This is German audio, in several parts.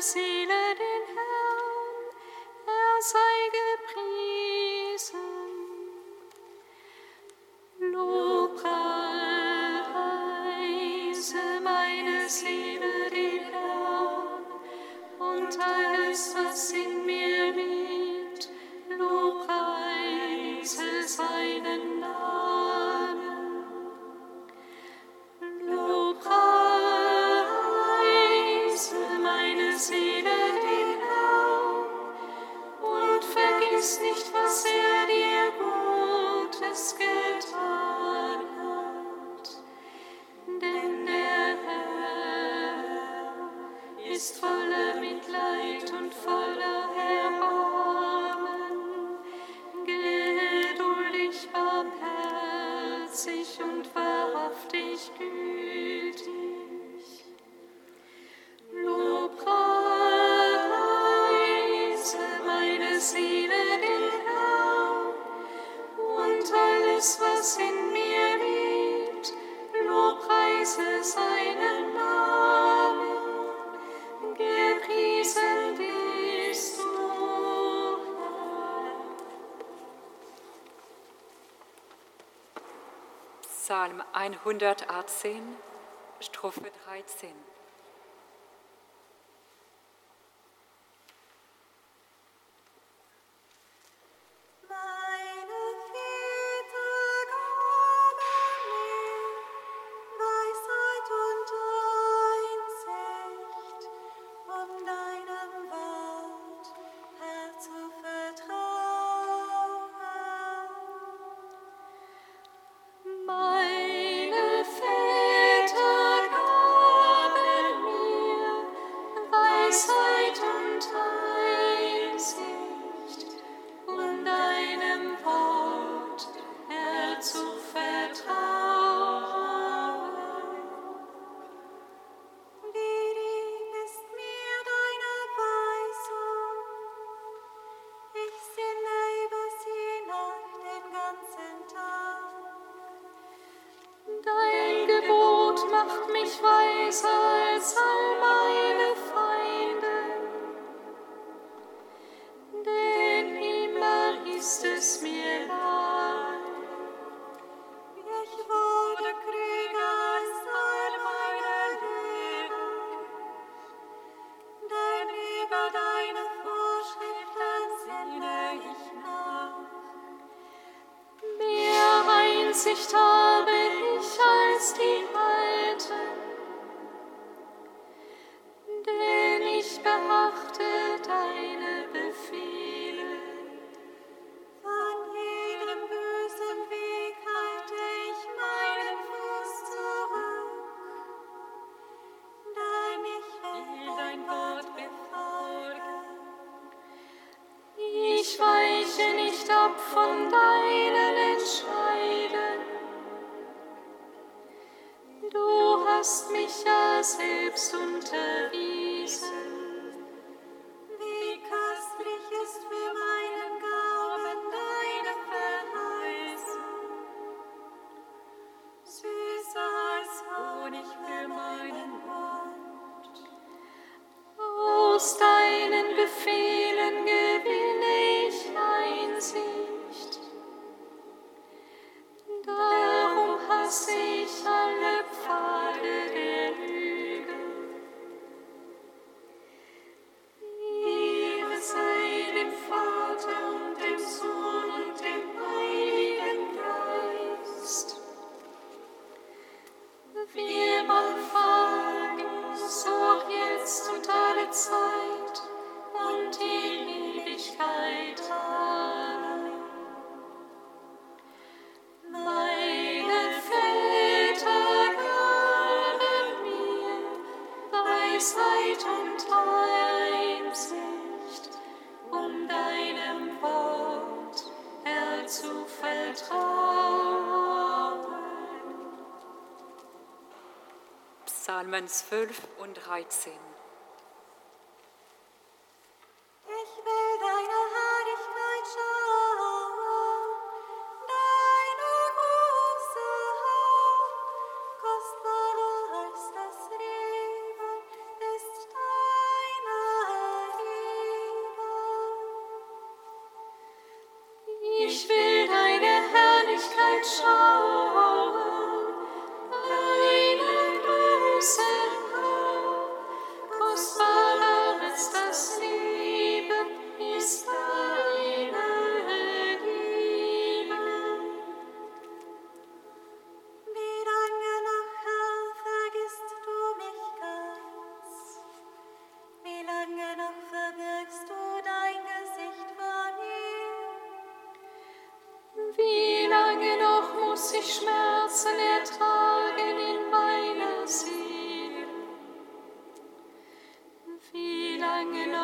mercy. 118, Strophe 13. ich weiß als Alma. Vers 12 und 13.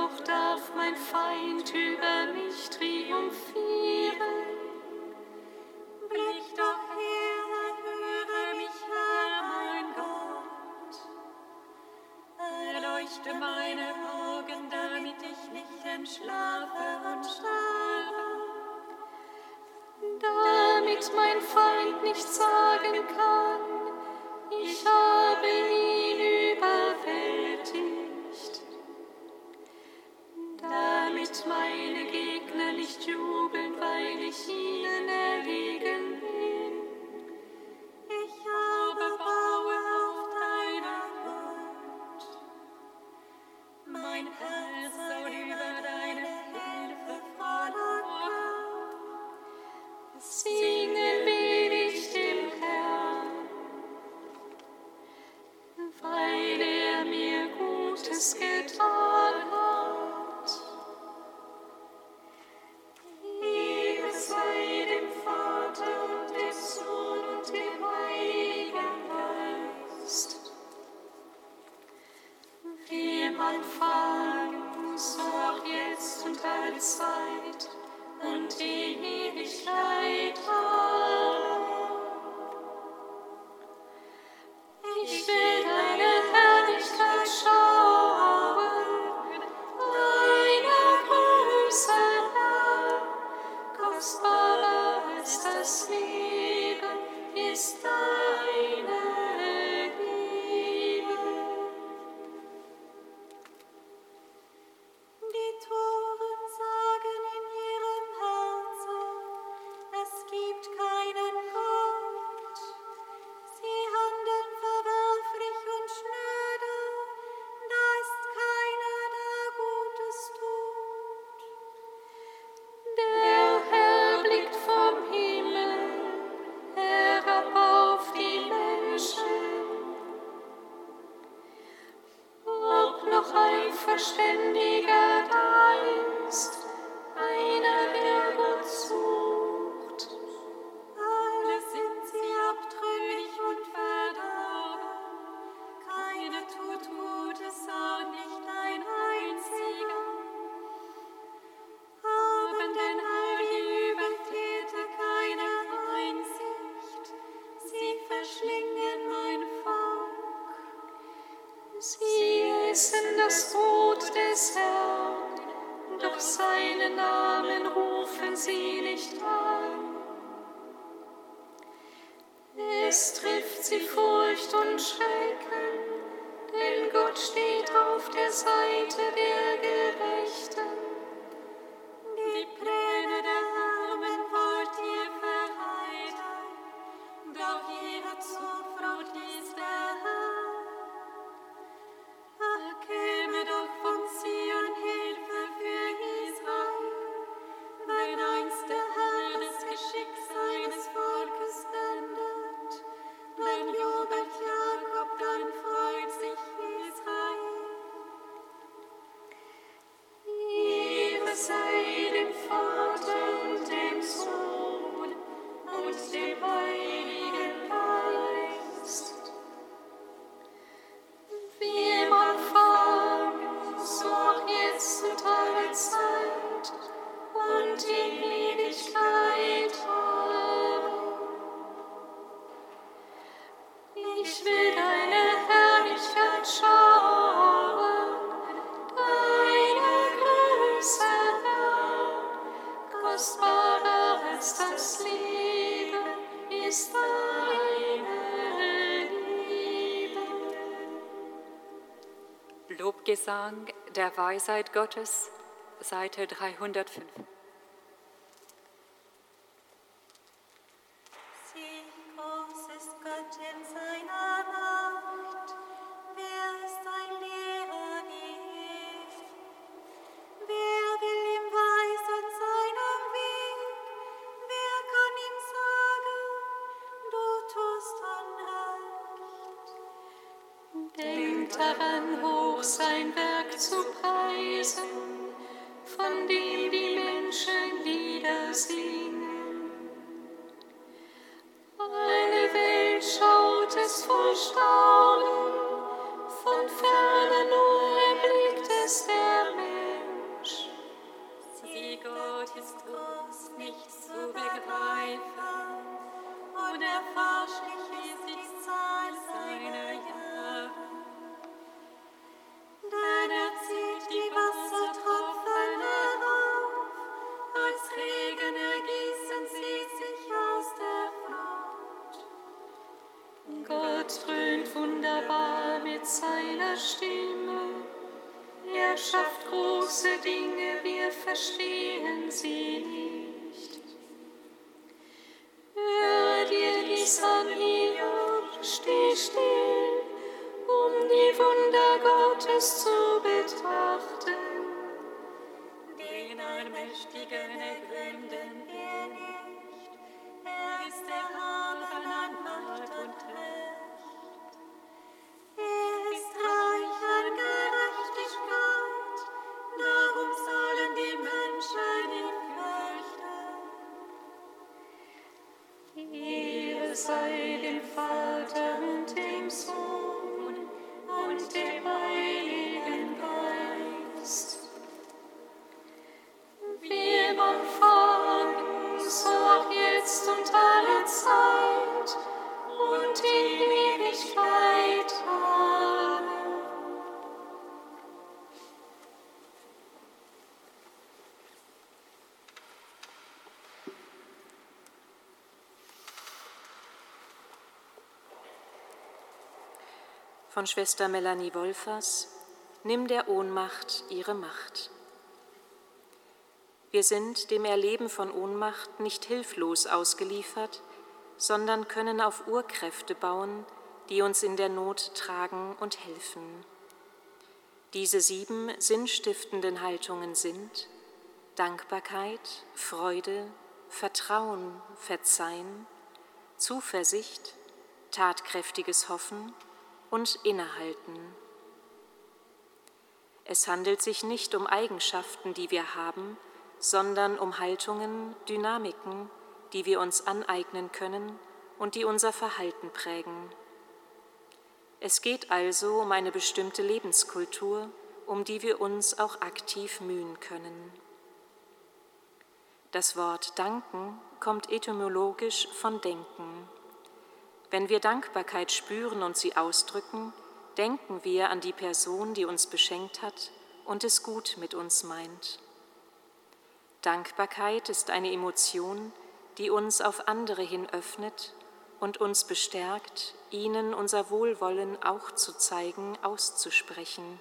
Doch darf mein Feind über mich triumphieren. see. Das Brot des Herrn, doch seinen Namen rufen sie nicht an. Es trifft sie Furcht und Schrecken, denn Gott steht auf der Seite der Gerechten. Lobgesang der Weisheit Gottes, Seite 305. Den Allmächtigen ergründen wir nicht, er ist erhaben an Macht und Recht. Von Schwester Melanie Wolfers Nimm der Ohnmacht ihre Macht. Wir sind dem Erleben von Ohnmacht nicht hilflos ausgeliefert, sondern können auf Urkräfte bauen, die uns in der Not tragen und helfen. Diese sieben sinnstiftenden Haltungen sind Dankbarkeit, Freude, Vertrauen, Verzeihen, Zuversicht, tatkräftiges Hoffen und Innehalten. Es handelt sich nicht um Eigenschaften, die wir haben, sondern um Haltungen, Dynamiken, die wir uns aneignen können und die unser Verhalten prägen. Es geht also um eine bestimmte Lebenskultur, um die wir uns auch aktiv mühen können. Das Wort danken kommt etymologisch von denken. Wenn wir Dankbarkeit spüren und sie ausdrücken, denken wir an die Person, die uns beschenkt hat und es gut mit uns meint. Dankbarkeit ist eine Emotion, die uns auf andere hin öffnet und uns bestärkt, ihnen unser Wohlwollen auch zu zeigen, auszusprechen.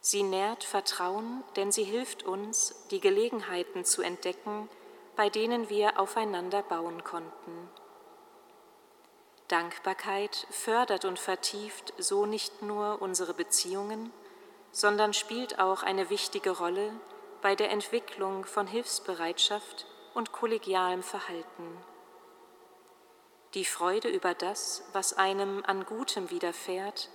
Sie nährt Vertrauen, denn sie hilft uns, die Gelegenheiten zu entdecken, bei denen wir aufeinander bauen konnten. Dankbarkeit fördert und vertieft so nicht nur unsere Beziehungen, sondern spielt auch eine wichtige Rolle bei der Entwicklung von Hilfsbereitschaft und kollegialem Verhalten. Die Freude über das, was einem an Gutem widerfährt,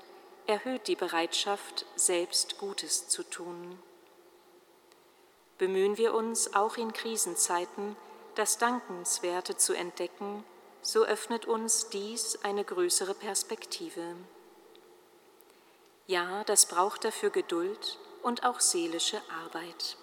erhöht die Bereitschaft, selbst Gutes zu tun. Bemühen wir uns auch in Krisenzeiten, das Dankenswerte zu entdecken, so öffnet uns dies eine größere Perspektive. Ja, das braucht dafür Geduld und auch seelische Arbeit.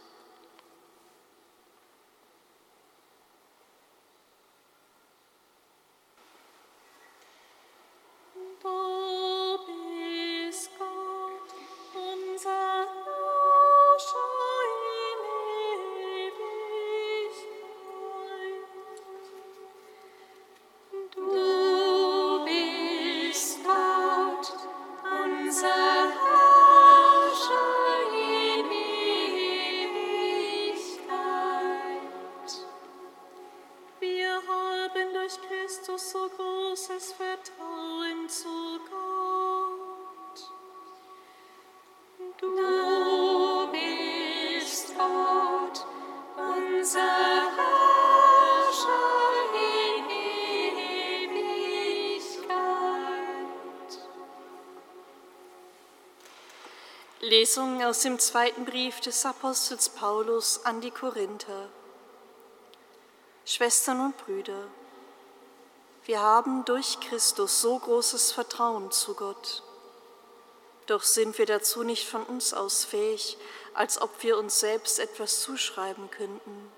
Lesung aus dem zweiten Brief des Apostels Paulus an die Korinther. Schwestern und Brüder, wir haben durch Christus so großes Vertrauen zu Gott. Doch sind wir dazu nicht von uns aus fähig, als ob wir uns selbst etwas zuschreiben könnten.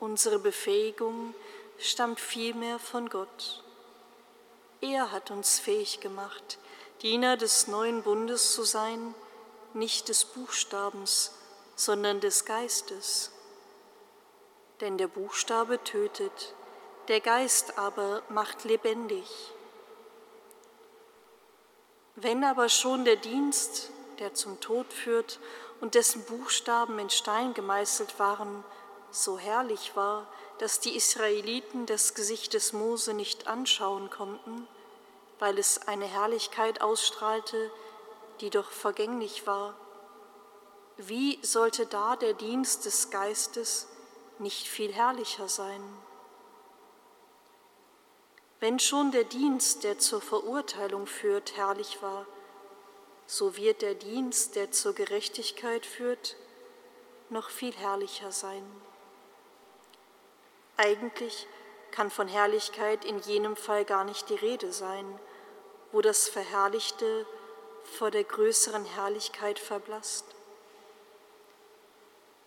Unsere Befähigung stammt vielmehr von Gott. Er hat uns fähig gemacht, Diener des neuen Bundes zu sein, nicht des Buchstabens, sondern des Geistes. Denn der Buchstabe tötet, der Geist aber macht lebendig. Wenn aber schon der Dienst, der zum Tod führt und dessen Buchstaben in Stein gemeißelt waren, so herrlich war, dass die Israeliten das Gesicht des Mose nicht anschauen konnten, weil es eine Herrlichkeit ausstrahlte, die doch vergänglich war. Wie sollte da der Dienst des Geistes nicht viel herrlicher sein? Wenn schon der Dienst, der zur Verurteilung führt, herrlich war, so wird der Dienst, der zur Gerechtigkeit führt, noch viel herrlicher sein. Eigentlich kann von Herrlichkeit in jenem Fall gar nicht die Rede sein, wo das Verherrlichte vor der größeren Herrlichkeit verblasst.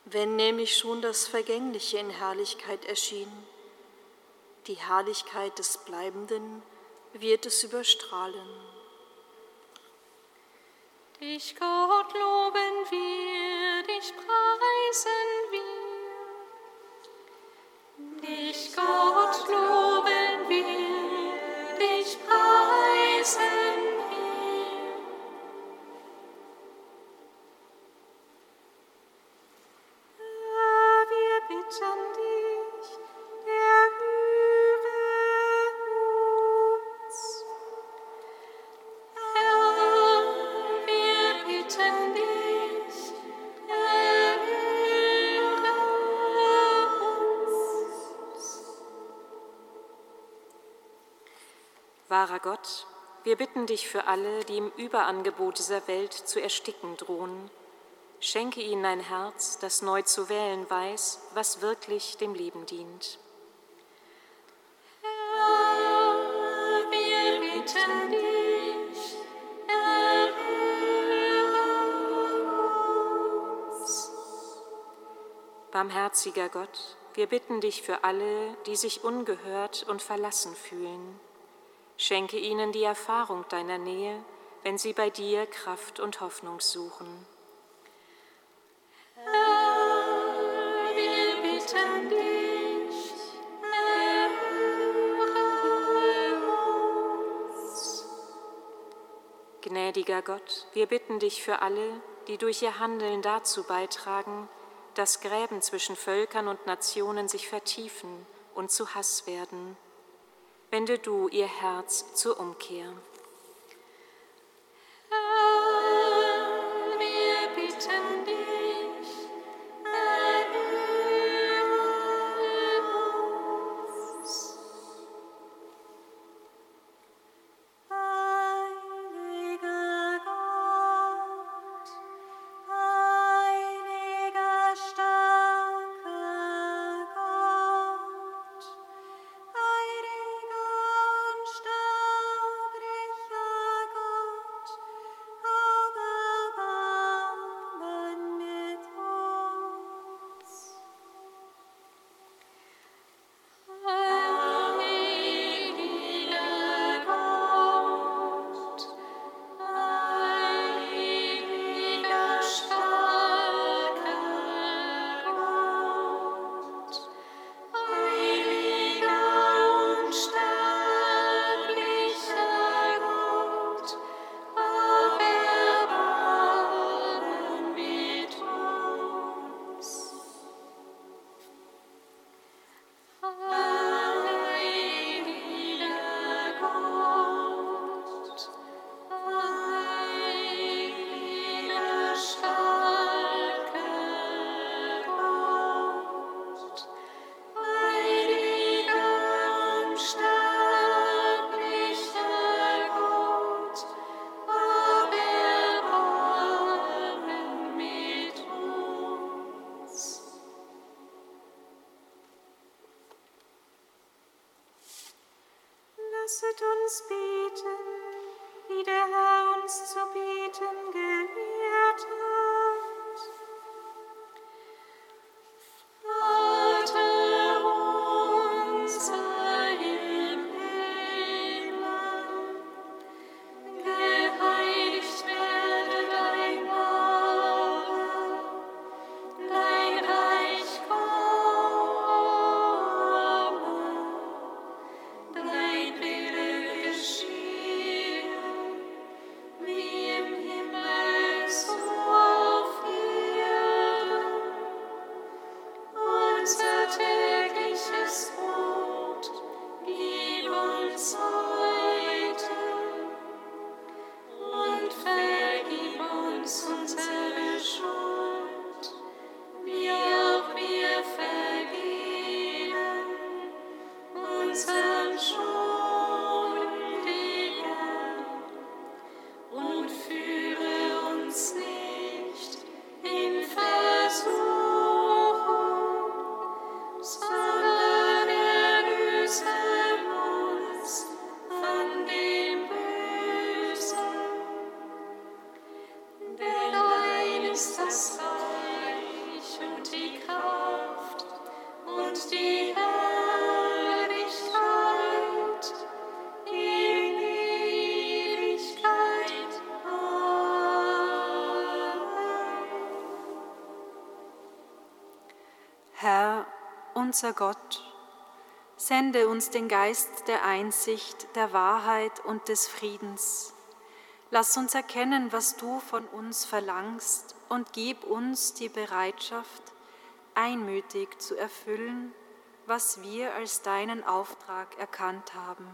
Wenn nämlich schon das Vergängliche in Herrlichkeit erschien, die Herrlichkeit des Bleibenden wird es überstrahlen. Dich, Gott, loben wir, dich preisen wir. Dich, Gott, loben Gott, wir bitten dich für alle, die im Überangebot dieser Welt zu ersticken drohen. Schenke ihnen ein Herz, das neu zu wählen weiß, was wirklich dem Leben dient. Herr, wir bitten dich, erhöre uns. Barmherziger Gott, wir bitten dich für alle, die sich ungehört und verlassen fühlen. Schenke ihnen die Erfahrung deiner Nähe, wenn sie bei dir Kraft und Hoffnung suchen. Herr, wir bitten dich, erhöre uns. Gnädiger Gott, wir bitten dich für alle, die durch ihr Handeln dazu beitragen, dass Gräben zwischen Völkern und Nationen sich vertiefen und zu Hass werden. Wende du ihr Herz zur Umkehr. and give. Unser Gott, sende uns den Geist der Einsicht, der Wahrheit und des Friedens. Lass uns erkennen, was du von uns verlangst und gib uns die Bereitschaft, einmütig zu erfüllen, was wir als deinen Auftrag erkannt haben.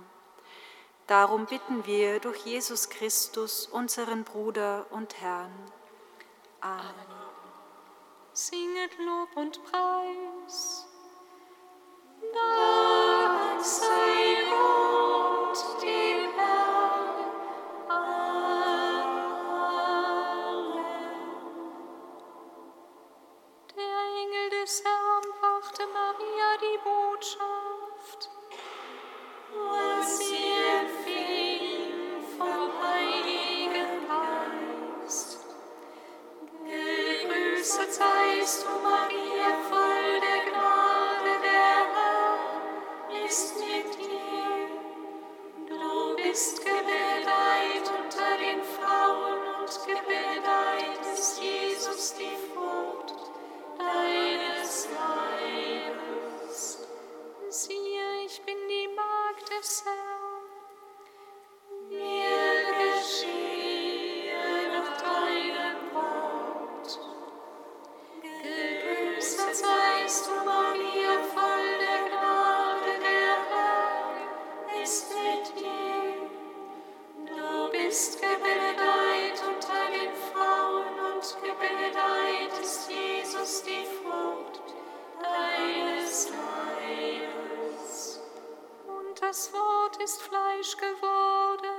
Darum bitten wir durch Jesus Christus, unseren Bruder und Herrn. Amen. Singet Lob und Preis. Geist. Du, Maria, voll ist Fleisch geworden.